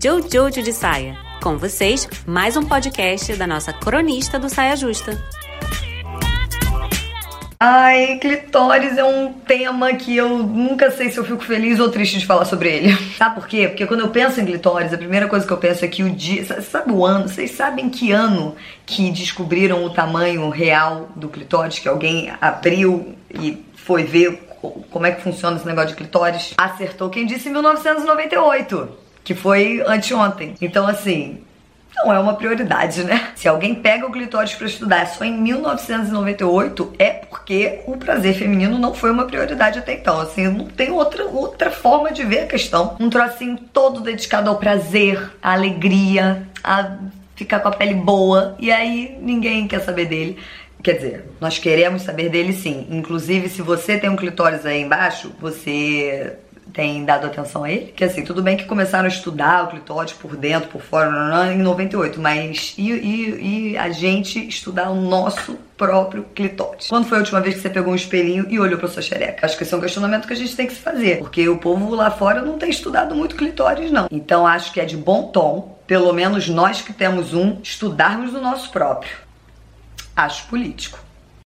Jojo de Saia. Com vocês, mais um podcast da nossa cronista do Saia Justa. Ai, clitóris é um tema que eu nunca sei se eu fico feliz ou triste de falar sobre ele. Sabe por quê? Porque quando eu penso em clitóris, a primeira coisa que eu penso é que o dia. Sabe o ano? Vocês sabem que ano que descobriram o tamanho real do clitóris? Que alguém abriu e foi ver como é que funciona esse negócio de clitóris? Acertou quem disse 1998, que foi anteontem. Então, assim, não é uma prioridade, né? Se alguém pega o clitóris para estudar só em 1998, é porque o prazer feminino não foi uma prioridade até então. Assim, não tem outra, outra forma de ver a questão. Um trocinho todo dedicado ao prazer, à alegria, a ficar com a pele boa, e aí ninguém quer saber dele. Quer dizer, nós queremos saber dele sim. Inclusive, se você tem um clitóris aí embaixo, você tem dado atenção a ele. Que assim, tudo bem que começaram a estudar o clitóris por dentro, por fora, em 98, mas e, e, e a gente estudar o nosso próprio clitóris? Quando foi a última vez que você pegou um espelhinho e olhou pra sua xereca? Acho que esse é um questionamento que a gente tem que se fazer, porque o povo lá fora não tem estudado muito clitóris, não. Então acho que é de bom tom, pelo menos nós que temos um, estudarmos o nosso próprio. Acho político.